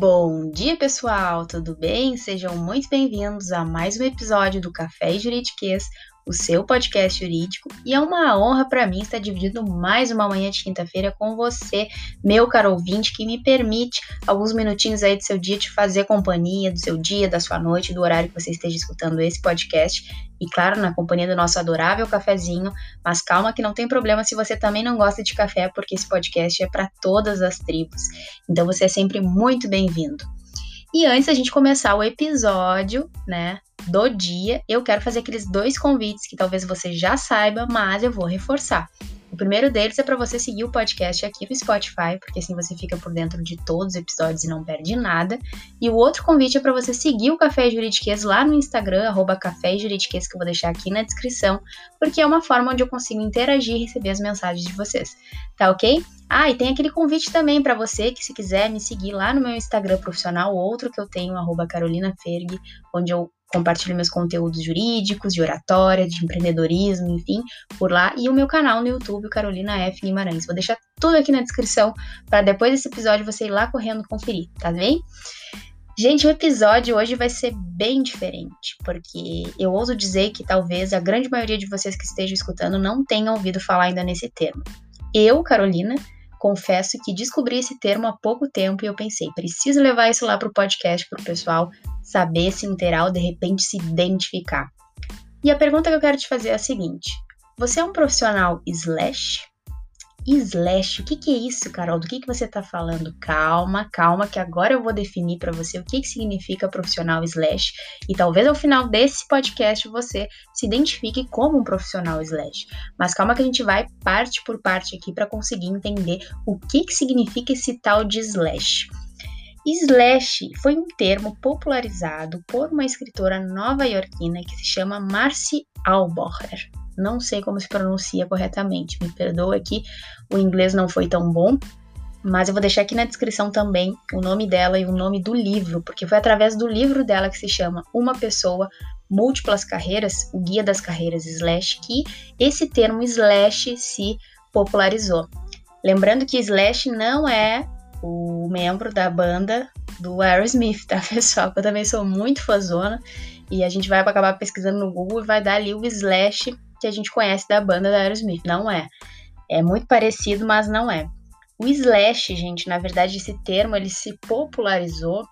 Bom dia, pessoal! Tudo bem? Sejam muito bem-vindos a mais um episódio do Café Juridiquês, o seu podcast jurídico, e é uma honra para mim estar dividindo mais uma manhã de quinta-feira com você, meu caro ouvinte, que me permite alguns minutinhos aí do seu dia te fazer companhia, do seu dia, da sua noite, do horário que você esteja escutando esse podcast, e claro, na companhia do nosso adorável cafezinho, mas calma que não tem problema se você também não gosta de café, porque esse podcast é para todas as tribos. Então você é sempre muito bem-vindo. E antes da gente começar o episódio, né, do dia, eu quero fazer aqueles dois convites que talvez você já saiba, mas eu vou reforçar. O primeiro deles é para você seguir o podcast aqui no Spotify, porque assim você fica por dentro de todos os episódios e não perde nada. E o outro convite é para você seguir o Café Juridiquês lá no Instagram, arroba Café que eu vou deixar aqui na descrição, porque é uma forma onde eu consigo interagir e receber as mensagens de vocês. Tá ok? Ah, e tem aquele convite também para você que se quiser me seguir lá no meu Instagram profissional, outro que eu tenho, arroba Carolina onde eu compartilho meus conteúdos jurídicos, de oratória, de empreendedorismo, enfim, por lá, e o meu canal no YouTube, Carolina F. Guimarães. Vou deixar tudo aqui na descrição para depois desse episódio você ir lá correndo conferir, tá bem? Gente, o episódio hoje vai ser bem diferente, porque eu ouso dizer que talvez a grande maioria de vocês que estejam escutando não tenham ouvido falar ainda nesse termo. Eu, Carolina, confesso que descobri esse termo há pouco tempo e eu pensei, preciso levar isso lá para o podcast para o pessoal saber, se inteirar ou de repente se identificar. E a pergunta que eu quero te fazer é a seguinte: você é um profissional slash? Slash, o que, que é isso, Carol? Do que, que você está falando? Calma, calma, que agora eu vou definir para você o que, que significa profissional slash e talvez ao final desse podcast você se identifique como um profissional slash. Mas calma que a gente vai parte por parte aqui para conseguir entender o que, que significa esse tal de slash. Slash foi um termo popularizado por uma escritora nova-iorquina que se chama Marcy Albocher não sei como se pronuncia corretamente, me perdoa aqui, o inglês não foi tão bom, mas eu vou deixar aqui na descrição também o nome dela e o nome do livro, porque foi através do livro dela que se chama Uma Pessoa, Múltiplas Carreiras, o Guia das Carreiras Slash, que esse termo Slash se popularizou. Lembrando que Slash não é o membro da banda do Aerosmith, tá, pessoal? Eu também sou muito fãzona e a gente vai acabar pesquisando no Google e vai dar ali o Slash que a gente conhece da banda da Aerosmith. Não é. É muito parecido, mas não é. O slash, gente, na verdade esse termo ele se popularizou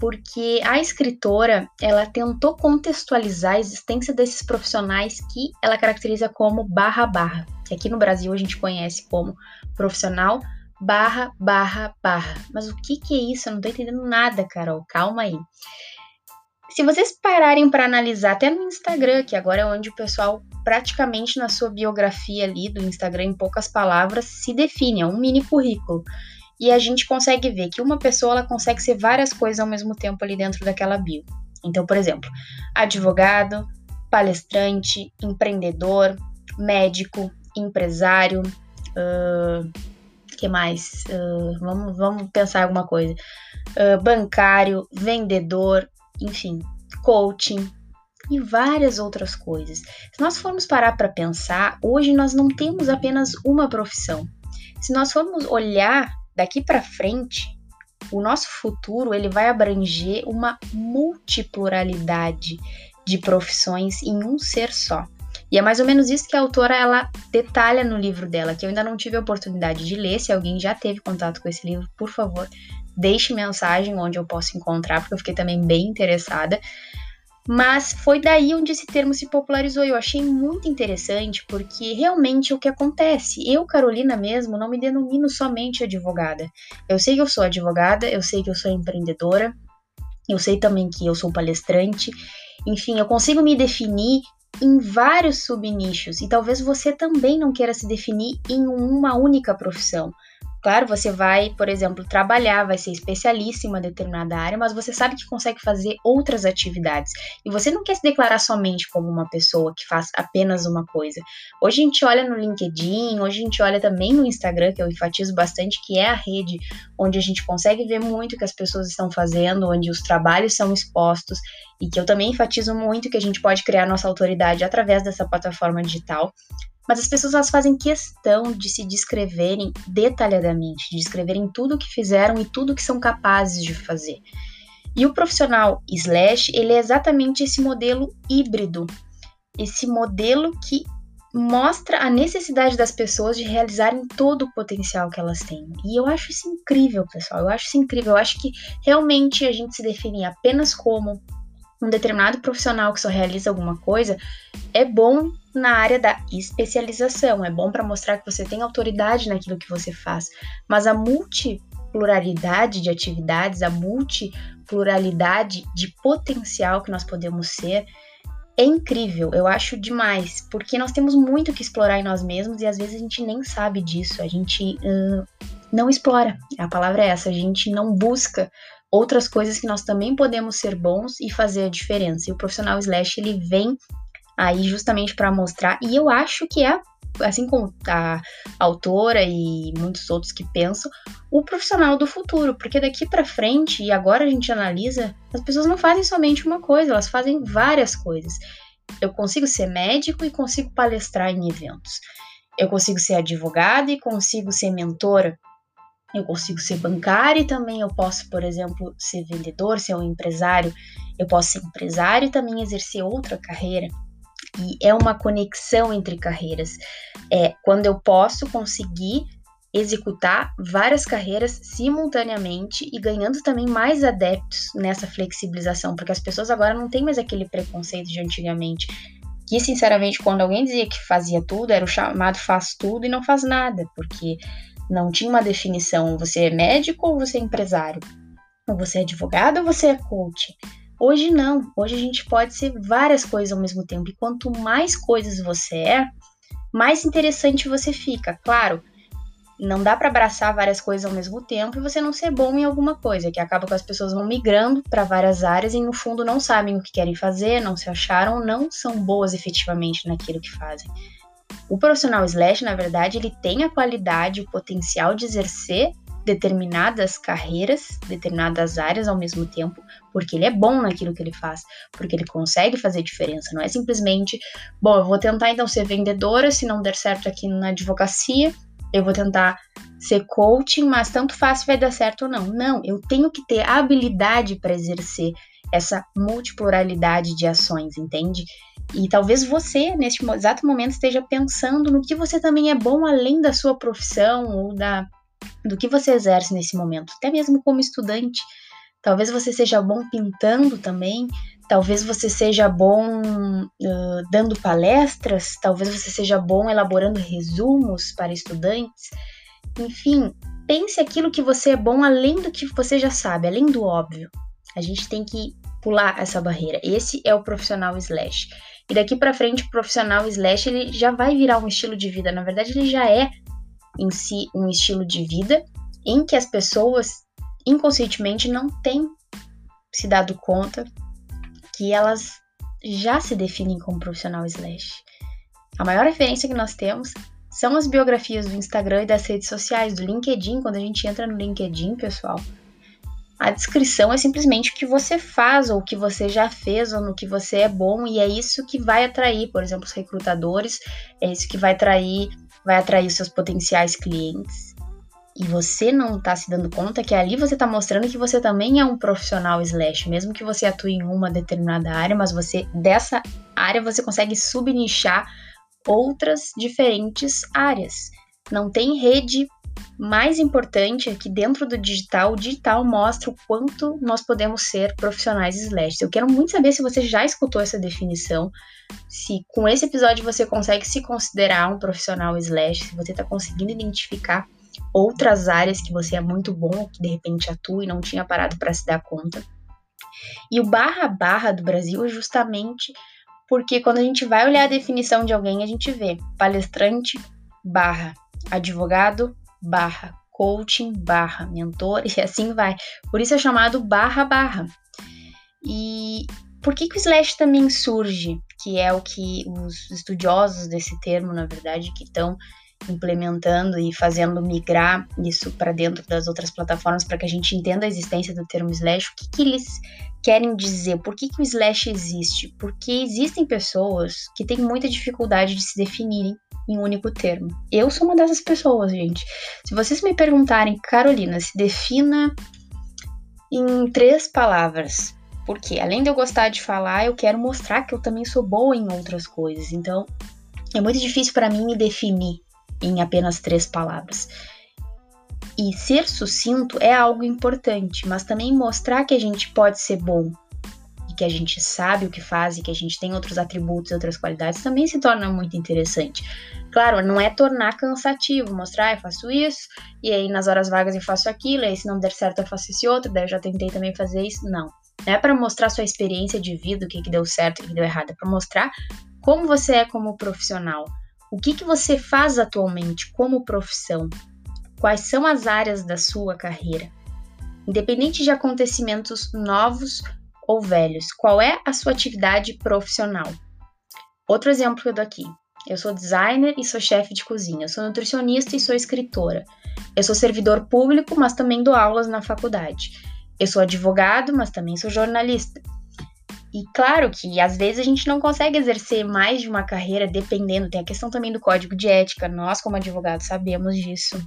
porque a escritora ela tentou contextualizar a existência desses profissionais que ela caracteriza como barra barra, que aqui no Brasil a gente conhece como profissional barra barra barra. Mas o que que é isso? Eu não tô entendendo nada, Carol. Calma aí. Se vocês pararem para analisar até no Instagram, que agora é onde o pessoal praticamente na sua biografia ali do Instagram em poucas palavras se define, é um mini currículo. E a gente consegue ver que uma pessoa ela consegue ser várias coisas ao mesmo tempo ali dentro daquela bio. Então, por exemplo, advogado, palestrante, empreendedor, médico, empresário, uh, que mais? Uh, vamos, vamos pensar alguma coisa. Uh, bancário, vendedor, enfim, coaching e várias outras coisas. Se nós formos parar para pensar, hoje nós não temos apenas uma profissão. Se nós formos olhar daqui para frente, o nosso futuro ele vai abranger uma multipluralidade de profissões em um ser só. E é mais ou menos isso que a autora ela detalha no livro dela, que eu ainda não tive a oportunidade de ler. Se alguém já teve contato com esse livro, por favor, deixe mensagem onde eu posso encontrar, porque eu fiquei também bem interessada. Mas foi daí onde esse termo se popularizou. Eu achei muito interessante, porque realmente é o que acontece. Eu, Carolina mesmo, não me denomino somente advogada. Eu sei que eu sou advogada, eu sei que eu sou empreendedora, eu sei também que eu sou palestrante. Enfim, eu consigo me definir em vários subnichos e talvez você também não queira se definir em uma única profissão. Claro, você vai, por exemplo, trabalhar, vai ser especialista em uma determinada área, mas você sabe que consegue fazer outras atividades. E você não quer se declarar somente como uma pessoa que faz apenas uma coisa. Hoje a gente olha no LinkedIn, hoje a gente olha também no Instagram, que eu enfatizo bastante, que é a rede onde a gente consegue ver muito o que as pessoas estão fazendo, onde os trabalhos são expostos, e que eu também enfatizo muito que a gente pode criar nossa autoridade através dessa plataforma digital. Mas as pessoas elas fazem questão de se descreverem detalhadamente, de descreverem tudo o que fizeram e tudo o que são capazes de fazer. E o profissional slash, ele é exatamente esse modelo híbrido, esse modelo que mostra a necessidade das pessoas de realizarem todo o potencial que elas têm. E eu acho isso incrível, pessoal. Eu acho isso incrível. Eu acho que realmente a gente se definir apenas como um determinado profissional que só realiza alguma coisa é bom na área da especialização, é bom para mostrar que você tem autoridade naquilo que você faz, mas a multipluralidade de atividades, a multipluralidade de potencial que nós podemos ser é incrível, eu acho demais, porque nós temos muito que explorar em nós mesmos e às vezes a gente nem sabe disso, a gente uh, não explora, a palavra é essa, a gente não busca outras coisas que nós também podemos ser bons e fazer a diferença. E o profissional slash ele vem aí justamente para mostrar, e eu acho que é assim como a autora e muitos outros que pensam, o profissional do futuro, porque daqui para frente e agora a gente analisa, as pessoas não fazem somente uma coisa, elas fazem várias coisas. Eu consigo ser médico e consigo palestrar em eventos. Eu consigo ser advogada e consigo ser mentora eu consigo ser bancário e também eu posso, por exemplo, ser vendedor, ser um empresário. Eu posso ser empresário e também exercer outra carreira. E é uma conexão entre carreiras. É quando eu posso conseguir executar várias carreiras simultaneamente e ganhando também mais adeptos nessa flexibilização, porque as pessoas agora não têm mais aquele preconceito de antigamente. Que, sinceramente, quando alguém dizia que fazia tudo, era o chamado faz tudo e não faz nada, porque não tinha uma definição, você é médico ou você é empresário? Ou você é advogado ou você é coach? Hoje não, hoje a gente pode ser várias coisas ao mesmo tempo. E quanto mais coisas você é, mais interessante você fica. Claro, não dá para abraçar várias coisas ao mesmo tempo e você não ser bom em alguma coisa, que acaba com as pessoas vão migrando para várias áreas e no fundo não sabem o que querem fazer, não se acharam, não são boas efetivamente naquilo que fazem. O profissional slash, na verdade, ele tem a qualidade, o potencial de exercer determinadas carreiras, determinadas áreas ao mesmo tempo, porque ele é bom naquilo que ele faz, porque ele consegue fazer diferença. Não é simplesmente, bom, eu vou tentar então ser vendedora, se não der certo aqui na advocacia, eu vou tentar ser coaching, mas tanto faz se vai dar certo ou não. Não, eu tenho que ter habilidade para exercer essa multipluralidade de ações, entende? E talvez você, neste exato momento, esteja pensando no que você também é bom além da sua profissão ou da, do que você exerce nesse momento, até mesmo como estudante. Talvez você seja bom pintando também, talvez você seja bom uh, dando palestras, talvez você seja bom elaborando resumos para estudantes. Enfim, pense aquilo que você é bom além do que você já sabe, além do óbvio. A gente tem que pular essa barreira. Esse é o profissional slash. E daqui para frente, o profissional slash ele já vai virar um estilo de vida. Na verdade, ele já é em si um estilo de vida em que as pessoas inconscientemente não têm se dado conta que elas já se definem como profissional slash. A maior referência que nós temos são as biografias do Instagram e das redes sociais, do LinkedIn. Quando a gente entra no LinkedIn, pessoal, a descrição é simplesmente o que você faz, ou o que você já fez, ou no que você é bom, e é isso que vai atrair, por exemplo, os recrutadores, é isso que vai atrair, vai atrair os seus potenciais clientes. E você não está se dando conta que ali você está mostrando que você também é um profissional slash, mesmo que você atue em uma determinada área, mas você dessa área você consegue subnichar outras diferentes áreas. Não tem rede mais importante é que dentro do digital, o digital mostra o quanto nós podemos ser profissionais slash. Eu quero muito saber se você já escutou essa definição, se com esse episódio você consegue se considerar um profissional slash, se você está conseguindo identificar outras áreas que você é muito bom, que de repente atua e não tinha parado para se dar conta. E o barra barra do Brasil é justamente porque quando a gente vai olhar a definição de alguém, a gente vê palestrante barra advogado barra coaching barra mentor e assim vai. Por isso é chamado barra barra. E por que, que o slash também surge? Que é o que os estudiosos desse termo, na verdade, que estão implementando e fazendo migrar isso para dentro das outras plataformas para que a gente entenda a existência do termo slash, o que, que eles querem dizer? Por que, que o slash existe? Porque existem pessoas que têm muita dificuldade de se definirem em um único termo. Eu sou uma dessas pessoas, gente. Se vocês me perguntarem, Carolina, se defina em três palavras. Porque além de eu gostar de falar, eu quero mostrar que eu também sou boa em outras coisas. Então, é muito difícil para mim me definir em apenas três palavras. E ser sucinto é algo importante, mas também mostrar que a gente pode ser bom e que a gente sabe o que faz e que a gente tem outros atributos, outras qualidades, também se torna muito interessante. Claro, não é tornar cansativo, mostrar, ah, eu faço isso, e aí nas horas vagas eu faço aquilo, e aí se não der certo eu faço esse outro, daí eu já tentei também fazer isso. Não. Não é para mostrar sua experiência de vida, o que, que deu certo, o que, que deu errado, é para mostrar como você é como profissional. O que, que você faz atualmente como profissão? Quais são as áreas da sua carreira? Independente de acontecimentos novos ou velhos, qual é a sua atividade profissional? Outro exemplo que eu dou aqui. Eu sou designer e sou chefe de cozinha. Eu sou nutricionista e sou escritora. Eu sou servidor público, mas também dou aulas na faculdade. Eu sou advogado, mas também sou jornalista. E claro que às vezes a gente não consegue exercer mais de uma carreira dependendo, tem a questão também do código de ética. Nós, como advogados, sabemos disso.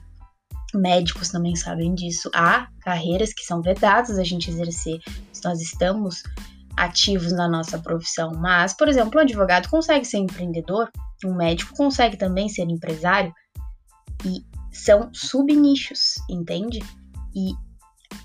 Médicos também sabem disso. Há carreiras que são vedadas a gente exercer se nós estamos ativos na nossa profissão. Mas, por exemplo, um advogado consegue ser empreendedor, um médico consegue também ser empresário e são subnichos, entende? E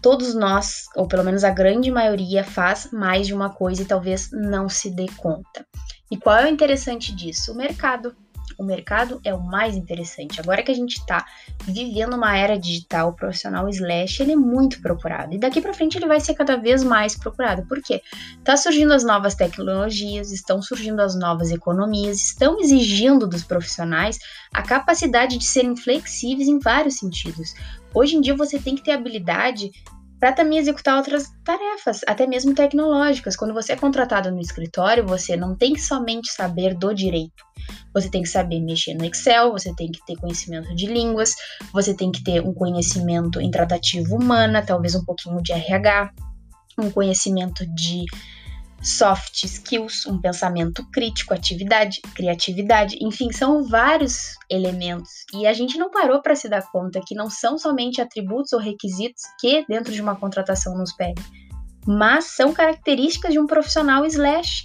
todos nós, ou pelo menos a grande maioria, faz mais de uma coisa e talvez não se dê conta. E qual é o interessante disso? O mercado o mercado é o mais interessante. Agora que a gente está vivendo uma era digital, o profissional slash ele é muito procurado. E daqui para frente ele vai ser cada vez mais procurado. Por quê? Tá surgindo as novas tecnologias, estão surgindo as novas economias, estão exigindo dos profissionais a capacidade de serem flexíveis em vários sentidos. Hoje em dia você tem que ter habilidade para também executar outras tarefas, até mesmo tecnológicas. Quando você é contratado no escritório, você não tem que somente saber do direito. Você tem que saber mexer no Excel, você tem que ter conhecimento de línguas, você tem que ter um conhecimento em tratativa humana, talvez um pouquinho de RH, um conhecimento de soft skills, um pensamento crítico, atividade, criatividade, enfim, são vários elementos e a gente não parou para se dar conta que não são somente atributos ou requisitos que dentro de uma contratação nos pedem, mas são características de um profissional slash.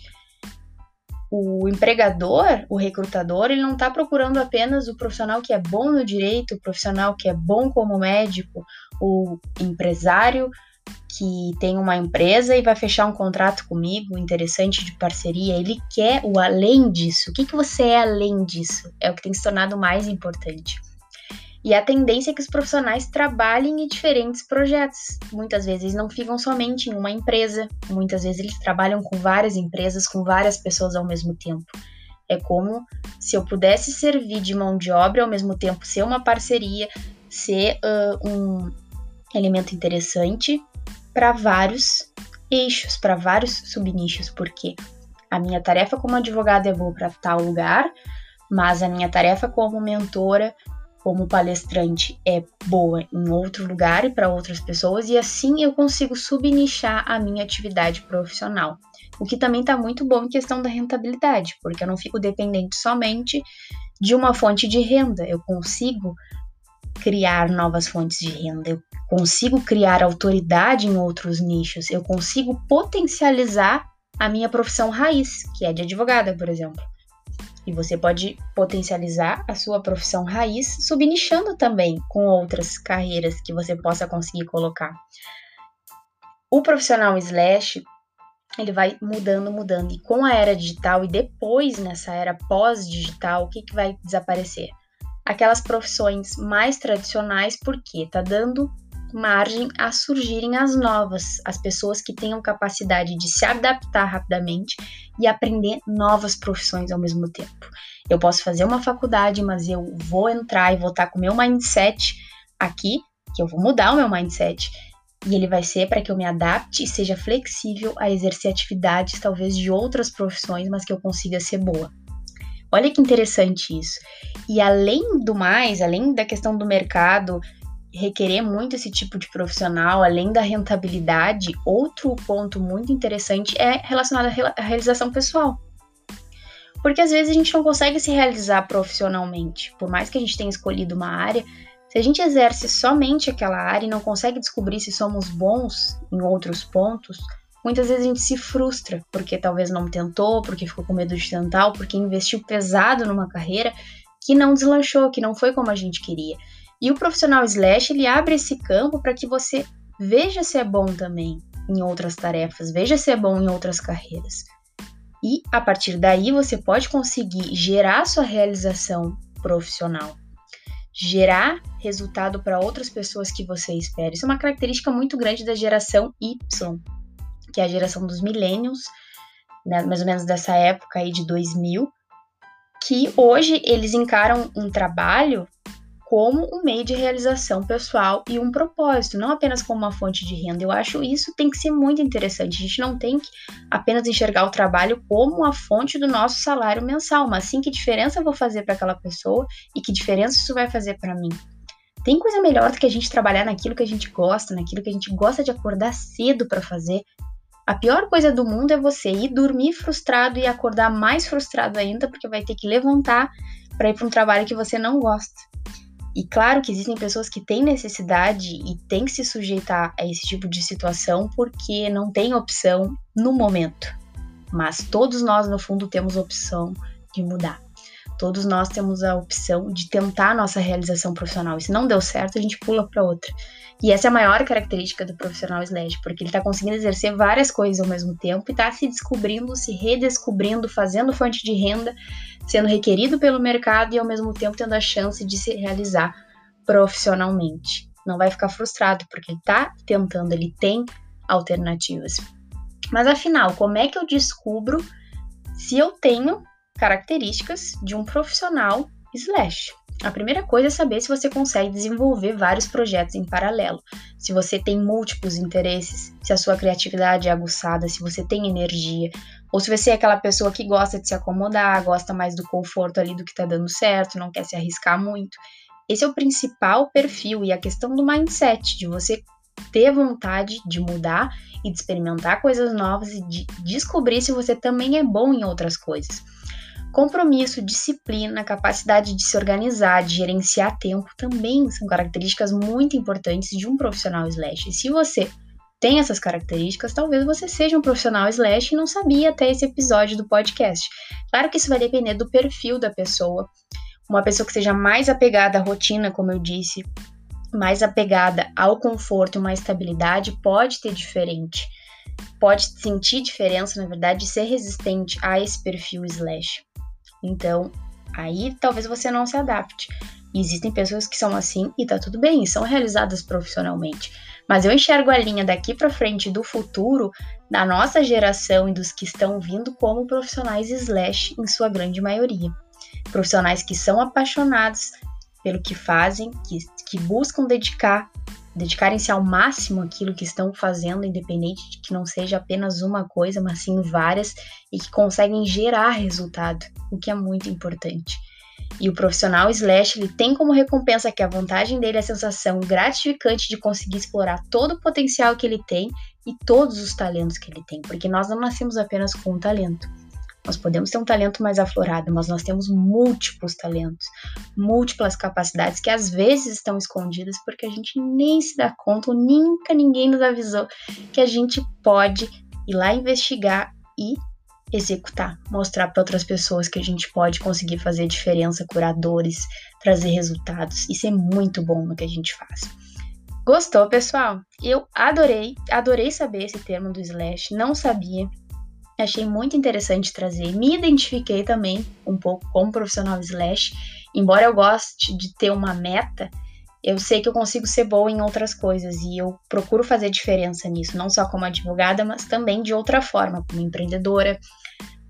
O empregador, o recrutador, ele não está procurando apenas o profissional que é bom no direito, o profissional que é bom como médico, o empresário, que tem uma empresa e vai fechar um contrato comigo interessante de parceria, ele quer o além disso. O que, que você é além disso? É o que tem se tornado mais importante. E a tendência é que os profissionais trabalhem em diferentes projetos. Muitas vezes não ficam somente em uma empresa, muitas vezes eles trabalham com várias empresas, com várias pessoas ao mesmo tempo. É como se eu pudesse servir de mão de obra ao mesmo tempo ser uma parceria, ser uh, um elemento interessante para vários eixos, para vários subnichos, porque a minha tarefa como advogada é boa para tal lugar, mas a minha tarefa como mentora, como palestrante é boa em outro lugar e para outras pessoas, e assim eu consigo subnichar a minha atividade profissional. O que também está muito bom em questão da rentabilidade, porque eu não fico dependente somente de uma fonte de renda, eu consigo criar novas fontes de renda, eu consigo criar autoridade em outros nichos, eu consigo potencializar a minha profissão raiz, que é de advogada, por exemplo. E você pode potencializar a sua profissão raiz subnichando também com outras carreiras que você possa conseguir colocar. O profissional slash, ele vai mudando, mudando. E com a era digital e depois nessa era pós-digital, o que, que vai desaparecer? Aquelas profissões mais tradicionais, porque tá dando margem a surgirem as novas, as pessoas que tenham capacidade de se adaptar rapidamente e aprender novas profissões ao mesmo tempo. Eu posso fazer uma faculdade, mas eu vou entrar e vou estar com o meu mindset aqui, que eu vou mudar o meu mindset, e ele vai ser para que eu me adapte e seja flexível a exercer atividades talvez de outras profissões, mas que eu consiga ser boa. Olha que interessante isso. E além do mais, além da questão do mercado requerer muito esse tipo de profissional, além da rentabilidade, outro ponto muito interessante é relacionado à realização pessoal. Porque às vezes a gente não consegue se realizar profissionalmente. Por mais que a gente tenha escolhido uma área, se a gente exerce somente aquela área e não consegue descobrir se somos bons em outros pontos, muitas vezes a gente se frustra porque talvez não tentou, porque ficou com medo de tentar, ou porque investiu pesado numa carreira que não deslanchou, que não foi como a gente queria. E o profissional slash, ele abre esse campo para que você veja se é bom também em outras tarefas, veja se é bom em outras carreiras. E a partir daí você pode conseguir gerar sua realização profissional, gerar resultado para outras pessoas que você espera. Isso é uma característica muito grande da geração Y, que é a geração dos millennials, né, mais ou menos dessa época aí de 2000, que hoje eles encaram um trabalho como um meio de realização pessoal e um propósito, não apenas como uma fonte de renda. Eu acho isso tem que ser muito interessante. A gente não tem que apenas enxergar o trabalho como a fonte do nosso salário mensal, mas sim que diferença eu vou fazer para aquela pessoa e que diferença isso vai fazer para mim. Tem coisa melhor do que a gente trabalhar naquilo que a gente gosta, naquilo que a gente gosta de acordar cedo para fazer. A pior coisa do mundo é você ir dormir frustrado e acordar mais frustrado ainda porque vai ter que levantar para ir para um trabalho que você não gosta. E claro que existem pessoas que têm necessidade e têm que se sujeitar a esse tipo de situação porque não tem opção no momento. Mas todos nós, no fundo, temos opção de mudar. Todos nós temos a opção de tentar a nossa realização profissional. E se não deu certo, a gente pula para outra. E essa é a maior característica do profissional SLED, porque ele está conseguindo exercer várias coisas ao mesmo tempo e está se descobrindo, se redescobrindo, fazendo fonte de renda, sendo requerido pelo mercado e ao mesmo tempo tendo a chance de se realizar profissionalmente. Não vai ficar frustrado, porque ele está tentando, ele tem alternativas. Mas afinal, como é que eu descubro se eu tenho características de um profissional slash? A primeira coisa é saber se você consegue desenvolver vários projetos em paralelo, se você tem múltiplos interesses, se a sua criatividade é aguçada, se você tem energia, ou se você é aquela pessoa que gosta de se acomodar, gosta mais do conforto ali do que tá dando certo, não quer se arriscar muito. Esse é o principal perfil e a questão do mindset, de você ter vontade de mudar e de experimentar coisas novas e de descobrir se você também é bom em outras coisas. Compromisso, disciplina, capacidade de se organizar, de gerenciar tempo também são características muito importantes de um profissional slash. E se você tem essas características, talvez você seja um profissional slash e não sabia até esse episódio do podcast. Claro que isso vai depender do perfil da pessoa. Uma pessoa que seja mais apegada à rotina, como eu disse, mais apegada ao conforto e uma estabilidade, pode ter diferente. Pode sentir diferença, na verdade, de ser resistente a esse perfil slash. Então, aí talvez você não se adapte. Existem pessoas que são assim e tá tudo bem, são realizadas profissionalmente. Mas eu enxergo a linha daqui para frente do futuro, da nossa geração e dos que estão vindo como profissionais slash em sua grande maioria. Profissionais que são apaixonados pelo que fazem, que, que buscam dedicar dedicarem-se ao máximo aquilo que estão fazendo, independente de que não seja apenas uma coisa, mas sim várias, e que conseguem gerar resultado, o que é muito importante. E o profissional slash ele tem como recompensa que a vantagem dele é a sensação gratificante de conseguir explorar todo o potencial que ele tem e todos os talentos que ele tem, porque nós não nascemos apenas com um talento. Nós podemos ter um talento mais aflorado, mas nós temos múltiplos talentos, múltiplas capacidades que às vezes estão escondidas porque a gente nem se dá conta, ou nunca ninguém nos avisou que a gente pode ir lá investigar e executar, mostrar para outras pessoas que a gente pode conseguir fazer diferença, curadores, trazer resultados. Isso é muito bom no que a gente faz. Gostou, pessoal? Eu adorei, adorei saber esse termo do slash, não sabia. Achei muito interessante trazer. Me identifiquei também um pouco como profissional slash. Embora eu goste de ter uma meta, eu sei que eu consigo ser boa em outras coisas e eu procuro fazer diferença nisso, não só como advogada, mas também de outra forma, como empreendedora,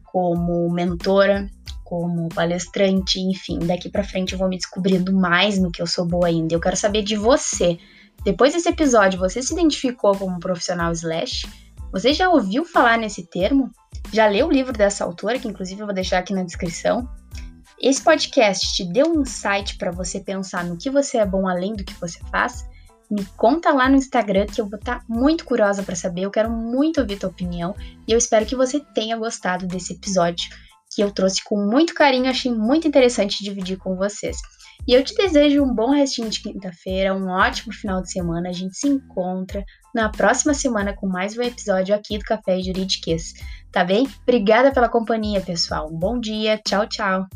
como mentora, como palestrante, enfim, daqui para frente eu vou me descobrindo mais no que eu sou boa ainda. Eu quero saber de você. Depois desse episódio, você se identificou como profissional slash? Você já ouviu falar nesse termo? Já leu o livro dessa autora, que inclusive eu vou deixar aqui na descrição? Esse podcast te deu um insight para você pensar no que você é bom além do que você faz? Me conta lá no Instagram que eu vou estar tá muito curiosa para saber. Eu quero muito ouvir tua opinião e eu espero que você tenha gostado desse episódio. que eu trouxe com muito carinho, achei muito interessante dividir com vocês. E eu te desejo um bom restinho de quinta-feira, um ótimo final de semana. A gente se encontra na próxima semana com mais um episódio aqui do Café Juridiquês. Tá bem? Obrigada pela companhia, pessoal. Um bom dia. Tchau, tchau.